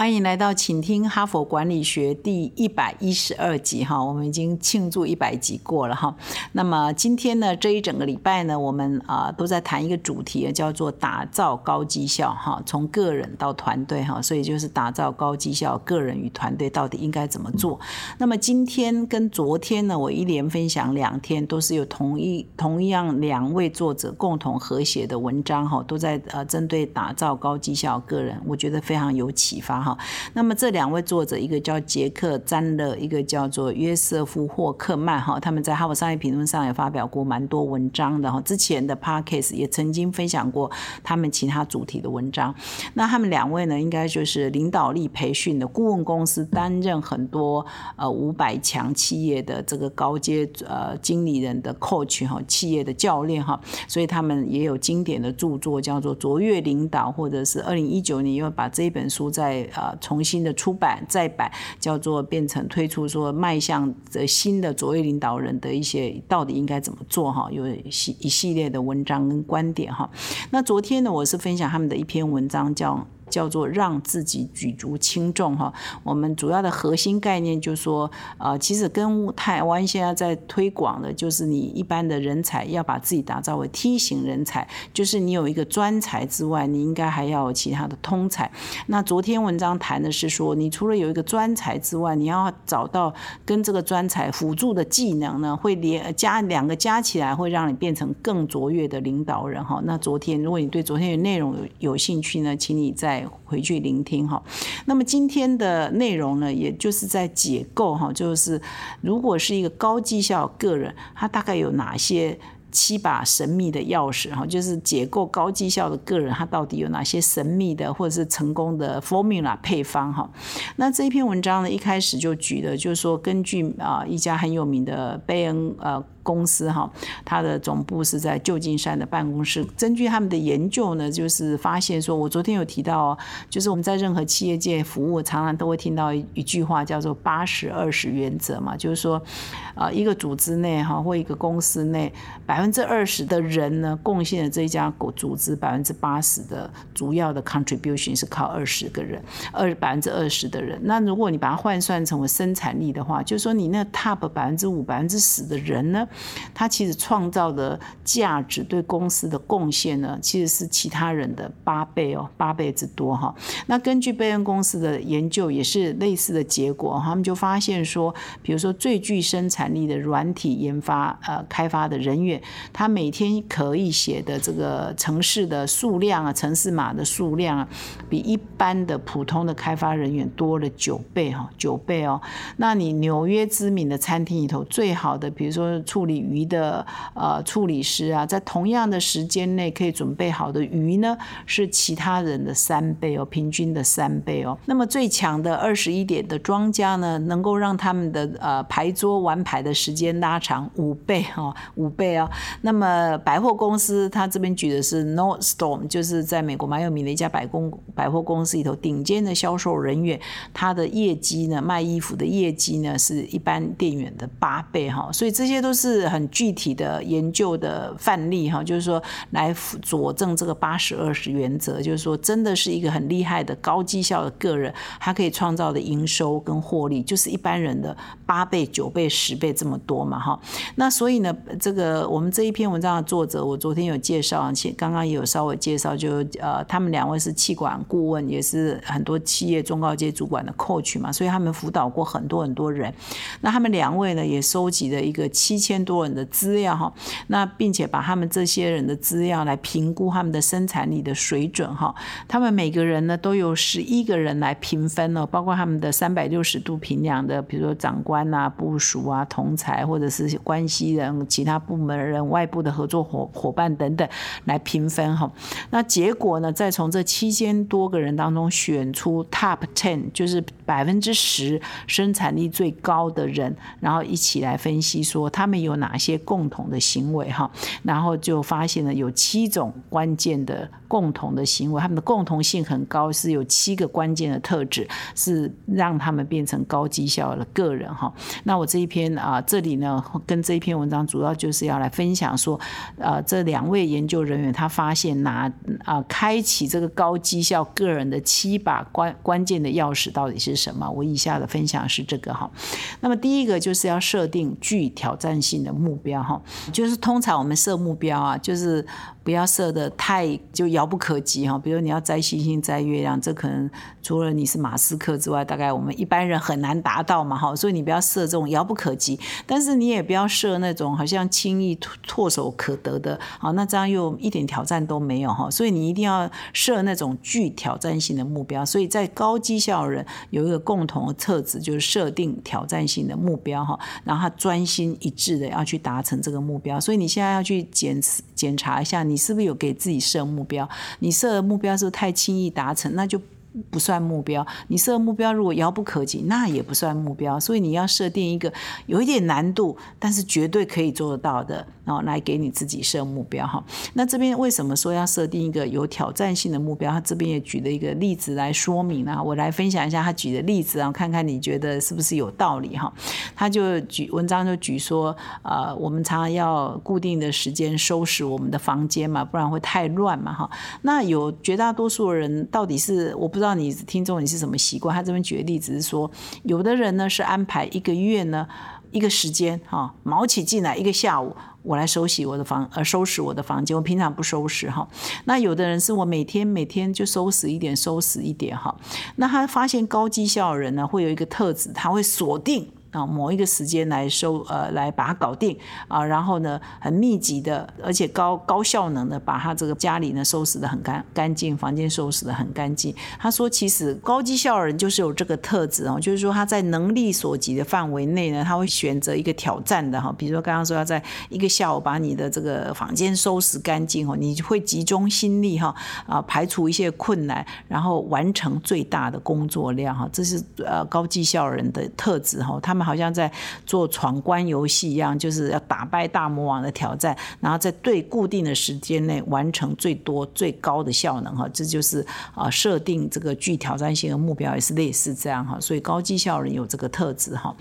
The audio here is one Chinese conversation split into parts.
欢迎来到，请听哈佛管理学第一百一十二集哈，我们已经庆祝一百集过了哈。那么今天呢，这一整个礼拜呢，我们啊都在谈一个主题，叫做打造高绩效哈，从个人到团队哈，所以就是打造高绩效，个人与团队到底应该怎么做？那么今天跟昨天呢，我一连分享两天，都是有同一同样两位作者共同合写的文章哈，都在呃针对打造高绩效个人，我觉得非常有启发哈。那么这两位作者，一个叫杰克·詹勒，一个叫做约瑟夫·霍克曼，哈，他们在《哈佛商业评论》上也发表过蛮多文章的哈。之前的 Parkes 也曾经分享过他们其他主题的文章。那他们两位呢，应该就是领导力培训的顾问公司，担任很多呃五百强企业的这个高阶呃经理人的 coach 哈，企业的教练哈。所以他们也有经典的著作，叫做《卓越领导》，或者是二零一九年又把这一本书在呃重新的出版再版，叫做变成推出说迈向的新的卓越领导人的一些到底应该怎么做哈，有系一系列的文章跟观点哈。那昨天呢，我是分享他们的一篇文章叫。叫做让自己举足轻重哈。我们主要的核心概念就是说，呃，其实跟台湾现在在推广的，就是你一般的人才要把自己打造为梯形人才，就是你有一个专才之外，你应该还要有其他的通才。那昨天文章谈的是说，你除了有一个专才之外，你要找到跟这个专才辅助的技能呢，会连加两个加起来，会让你变成更卓越的领导人哈。那昨天如果你对昨天的内容有有兴趣呢，请你在回去聆听哈，那么今天的内容呢，也就是在解构哈，就是如果是一个高绩效个人，他大概有哪些七把神秘的钥匙哈，就是解构高绩效的个人，他到底有哪些神秘的或者是成功的 formula 配方哈。那这一篇文章呢，一开始就举的就是说，根据啊一家很有名的贝恩呃。公司哈，它的总部是在旧金山的办公室。根据他们的研究呢，就是发现说，我昨天有提到，就是我们在任何企业界服务，常常都会听到一句话，叫做“八十二十原则”嘛，就是说，啊，一个组织内哈或一个公司内，百分之二十的人呢，贡献了这一家组织百分之八十的主要的 contribution 是靠二十个人，二百分之二十的人。那如果你把它换算成为生产力的话，就是说你那 top 百分之五、百分之十的人呢？他其实创造的价值对公司的贡献呢，其实是其他人的八倍哦，八倍之多哈。那根据贝恩公司的研究，也是类似的结果，他们就发现说，比如说最具生产力的软体研发呃开发的人员，他每天可以写的这个城市的数量啊，城市码的数量啊，比一般的普通的开发人员多了九倍哈，九倍哦。那你纽约知名的餐厅里头最好的，比如说出处理鱼的呃处理师啊，在同样的时间内可以准备好的鱼呢，是其他人的三倍哦，平均的三倍哦。那么最强的二十一点的庄家呢，能够让他们的呃牌桌玩牌的时间拉长五倍哈，五倍哦。那么百货公司，他这边举的是 Nordstrom，就是在美国蛮有名的一家百公百货公司里头顶尖的销售人员，他的业绩呢，卖衣服的业绩呢，是一般店员的八倍哈。所以这些都是。是很具体的研究的范例哈，就是说来佐证这个八十二十原则，就是说真的是一个很厉害的高绩效的个人，他可以创造的营收跟获利，就是一般人的八倍、九倍、十倍这么多嘛哈。那所以呢，这个我们这一篇文章的作者，我昨天有介绍，且刚刚也有稍微介绍，就呃，他们两位是气管顾问，也是很多企业中高阶主管的 coach 嘛，所以他们辅导过很多很多人。那他们两位呢，也收集了一个七千。多人的资料哈，那并且把他们这些人的资料来评估他们的生产力的水准哈，他们每个人呢都有十一个人来评分哦，包括他们的三百六十度评量的，比如说长官啊、部属啊、同才或者是关系人、其他部门人、外部的合作伙伙伴等等来评分哈。那结果呢，再从这七千多个人当中选出 top ten，就是百分之十生产力最高的人，然后一起来分析说他们有。有哪些共同的行为哈，然后就发现了有七种关键的共同的行为，他们的共同性很高，是有七个关键的特质，是让他们变成高绩效的个人哈。那我这一篇啊，这里呢跟这一篇文章主要就是要来分享说，呃，这两位研究人员他发现拿啊开启这个高绩效个人的七把关关键的钥匙到底是什么？我以下的分享是这个哈。那么第一个就是要设定具挑战性的目标哈，就是通常我们设目标啊，就是不要设的太就遥不可及哈。比如你要摘星星、摘月亮，这可能除了你是马斯克之外，大概我们一般人很难达到嘛哈。所以你不要设这种遥不可及，但是你也不要设那种好像轻易唾手可得的啊，那这样又一点挑战都没有哈。所以你一定要设那种具挑战性的目标。所以在高绩效人有一个共同的特质，就是设定挑战性的目标哈，然后他专心一致的要去达成这个目标。所以你现在要去检检查一下，你是不是有给自己设目标？你设的目标是不是太轻易达成？那就。不算目标，你设目标如果遥不可及，那也不算目标。所以你要设定一个有一点难度，但是绝对可以做得到的，然后来给你自己设目标哈。那这边为什么说要设定一个有挑战性的目标？他这边也举了一个例子来说明啊，我来分享一下他举的例子啊，看看你觉得是不是有道理哈。他就举文章就举说，呃，我们常常要固定的时间收拾我们的房间嘛，不然会太乱嘛哈。那有绝大多数人到底是我不。不知道你听众你是什么习惯？他这边举例子是说，有的人呢是安排一个月呢一个时间哈，毛起进来一个下午，我来收拾我的房呃收拾我的房间，我平常不收拾哈。那有的人是我每天每天就收拾一点收拾一点哈。那他发现高绩效的人呢会有一个特质，他会锁定。啊，某一个时间来收，呃，来把它搞定啊，然后呢，很密集的，而且高高效能的把他这个家里呢收拾的很干干净，房间收拾的很干净。他说，其实高绩效人就是有这个特质哦，就是说他在能力所及的范围内呢，他会选择一个挑战的哈，比如说刚刚说要在一个下午把你的这个房间收拾干净哦，你会集中心力哈啊，排除一些困难，然后完成最大的工作量哈，这是呃高绩效人的特质哈，他们好像在做闯关游戏一样，就是要打败大魔王的挑战，然后在对固定的时间内完成最多最高的效能哈，这就是啊设定这个具挑战性的目标也是类似这样哈，所以高绩效人有这个特质哈，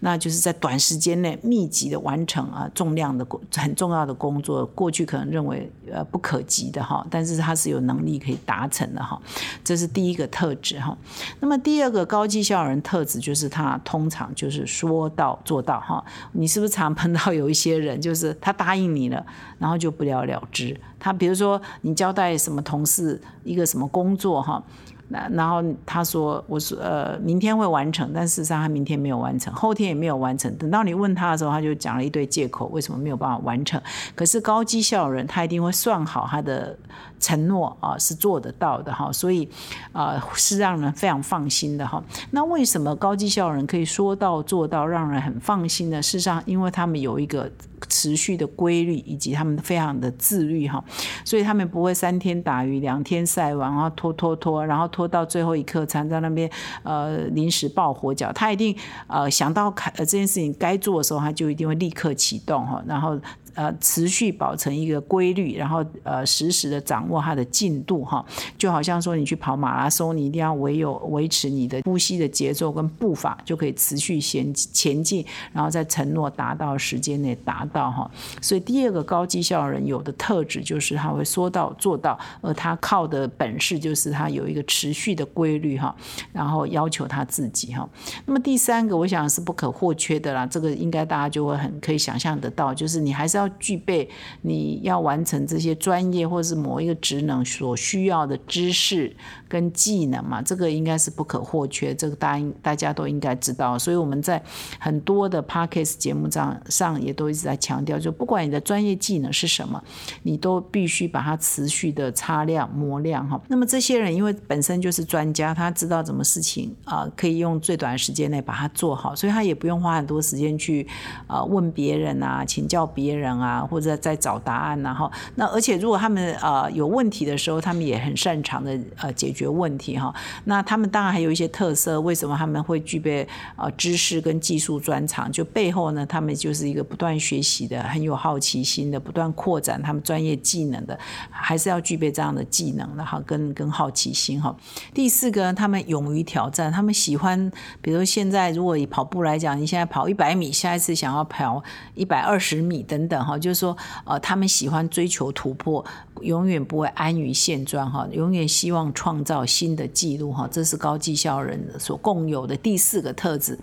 那就是在短时间内密集的完成啊重量的很重要的工作，过去可能认为呃不可及的哈，但是他是有能力可以达成的哈，这是第一个特质哈。那么第二个高绩效人特质就是他通常就是。说到做到哈，你是不是常碰到有一些人，就是他答应你了，然后就不了了之。他比如说你交代什么同事一个什么工作哈。那然后他说，我说呃，明天会完成，但事实上他明天没有完成，后天也没有完成。等到你问他的时候，他就讲了一堆借口，为什么没有办法完成？可是高绩效人他一定会算好他的承诺啊，是做得到的哈，所以啊是让人非常放心的哈。那为什么高绩效人可以说到做到，让人很放心呢？事实上，因为他们有一个。持续的规律以及他们非常的自律哈，所以他们不会三天打鱼两天晒网，然后拖拖拖，然后拖到最后一刻才在那边呃临时抱佛脚。他一定呃想到开呃这件事情该做的时候，他就一定会立刻启动哈，然后。呃，持续保持一个规律，然后呃，实时的掌握它的进度哈，就好像说你去跑马拉松，你一定要唯有维持你的呼吸的节奏跟步伐，就可以持续前前进，然后在承诺达到时间内达到哈。所以第二个高绩效人有的特质就是他会说到做到，而他靠的本事就是他有一个持续的规律哈，然后要求他自己哈。那么第三个，我想是不可或缺的啦，这个应该大家就会很可以想象得到，就是你还是要。具备你要完成这些专业或是某一个职能所需要的知识跟技能嘛，这个应该是不可或缺，这个大应大家都应该知道。所以我们在很多的 podcast 节目上上也都一直在强调，就不管你的专业技能是什么，你都必须把它持续的擦亮磨亮哈。那么这些人因为本身就是专家，他知道怎么事情啊可以用最短时间内把它做好，所以他也不用花很多时间去啊问别人啊请教别人。啊，或者在找答案然后那而且如果他们呃有问题的时候，他们也很擅长的呃解决问题哈。那他们当然还有一些特色，为什么他们会具备呃知识跟技术专长？就背后呢，他们就是一个不断学习的、很有好奇心的、不断扩展他们专业技能的，还是要具备这样的技能的哈，跟跟好奇心哈。第四个，他们勇于挑战，他们喜欢，比如现在如果以跑步来讲，你现在跑一百米，下一次想要跑一百二十米等等哈，就是说呃，他们喜欢追求突破，永远不会安于现状哈，永远希望创造新的记录哈，这是高绩效人所共有的第四个特质。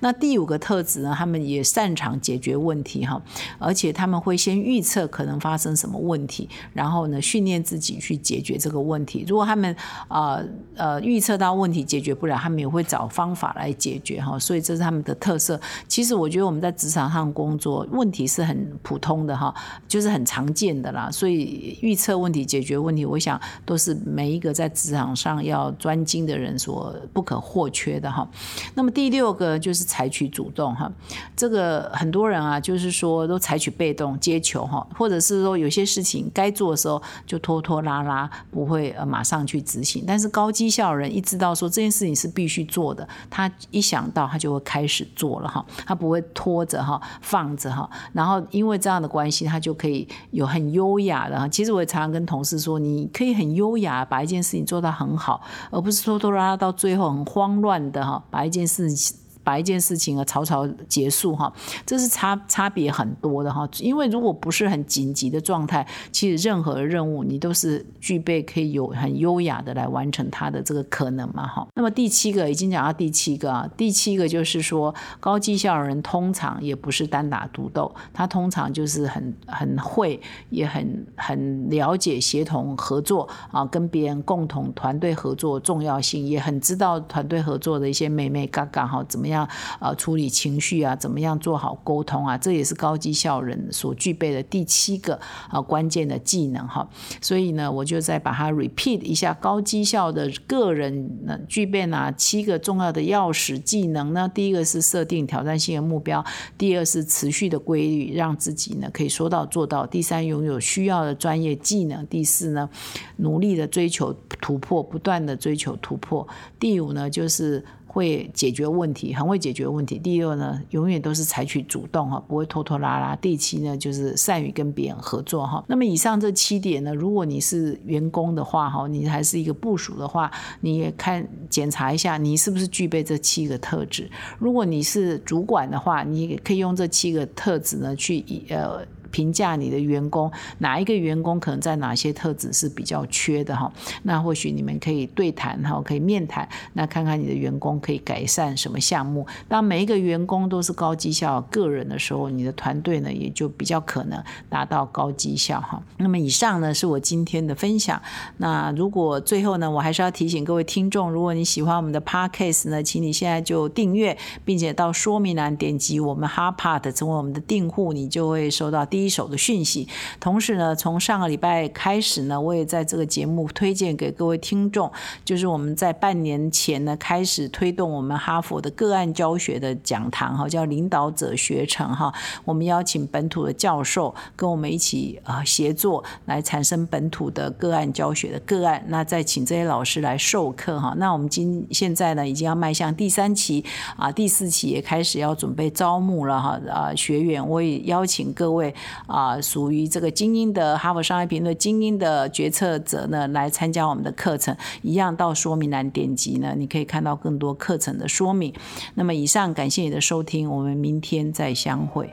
那第五个特质呢，他们也擅长解决问题哈，而且他们会先预测可能发生什么问题，然后呢训练自己去解决这个问题。如果他们呃呃预测到问题解决不了，他们也会找方法来解决哈，所以这是他们的特色。其实我觉得我们在职场上工作，问题是很普普通的哈，就是很常见的啦。所以预测问题、解决问题，我想都是每一个在职场上要专精的人所不可或缺的哈。那么第六个就是采取主动哈，这个很多人啊，就是说都采取被动接球哈，或者是说有些事情该做的时候就拖拖拉拉，不会呃马上去执行。但是高绩效人一知道说这件事情是必须做的，他一想到他就会开始做了哈，他不会拖着哈放着哈，然后因为这样的关系，他就可以有很优雅的。其实我也常常跟同事说，你可以很优雅把一件事情做到很好，而不是拖拖拉拉到最后很慌乱的哈把一件事情。把一件事情啊草草结束哈，这是差差别很多的哈。因为如果不是很紧急的状态，其实任何任务你都是具备可以有很优雅的来完成它的这个可能嘛哈。那么第七个已经讲到第七个啊，第七个就是说高绩效的人通常也不是单打独斗，他通常就是很很会，也很很了解协同合作啊，跟别人共同团队合作重要性，也很知道团队合作的一些美美嘎嘎哈怎么样。要呃处理情绪啊，怎么样做好沟通啊？这也是高绩效人所具备的第七个啊关键的技能哈。所以呢，我就再把它 repeat 一下，高绩效的个人呢具备哪七个重要的钥匙技能呢？第一个是设定挑战性的目标，第二是持续的规律，让自己呢可以说到做到。第三，拥有需要的专业技能。第四呢，努力的追求突破，不断的追求突破。第五呢，就是。会解决问题，很会解决问题。第二呢，永远都是采取主动哈，不会拖拖拉拉。第七呢，就是善于跟别人合作哈。那么以上这七点呢，如果你是员工的话哈，你还是一个部署的话，你也看检查一下你是不是具备这七个特质。如果你是主管的话，你可以用这七个特质呢去呃。评价你的员工，哪一个员工可能在哪些特质是比较缺的哈？那或许你们可以对谈哈，可以面谈，那看看你的员工可以改善什么项目。当每一个员工都是高绩效个人的时候，你的团队呢也就比较可能达到高绩效哈。那么以上呢是我今天的分享。那如果最后呢，我还是要提醒各位听众，如果你喜欢我们的 podcast 呢，请你现在就订阅，并且到说明栏点击我们 h a r p a r 成为我们的订户，你就会收到第一。一手的讯息，同时呢，从上个礼拜开始呢，我也在这个节目推荐给各位听众，就是我们在半年前呢开始推动我们哈佛的个案教学的讲堂哈，叫领导者学程哈，我们邀请本土的教授跟我们一起啊协作来产生本土的个案教学的个案，那再请这些老师来授课哈，那我们今现在呢已经要迈向第三期啊，第四期也开始要准备招募了哈啊学员，我也邀请各位。啊，属于这个精英的哈佛商业评论精英的决策者呢，来参加我们的课程，一样到说明栏点击呢，你可以看到更多课程的说明。那么以上，感谢你的收听，我们明天再相会。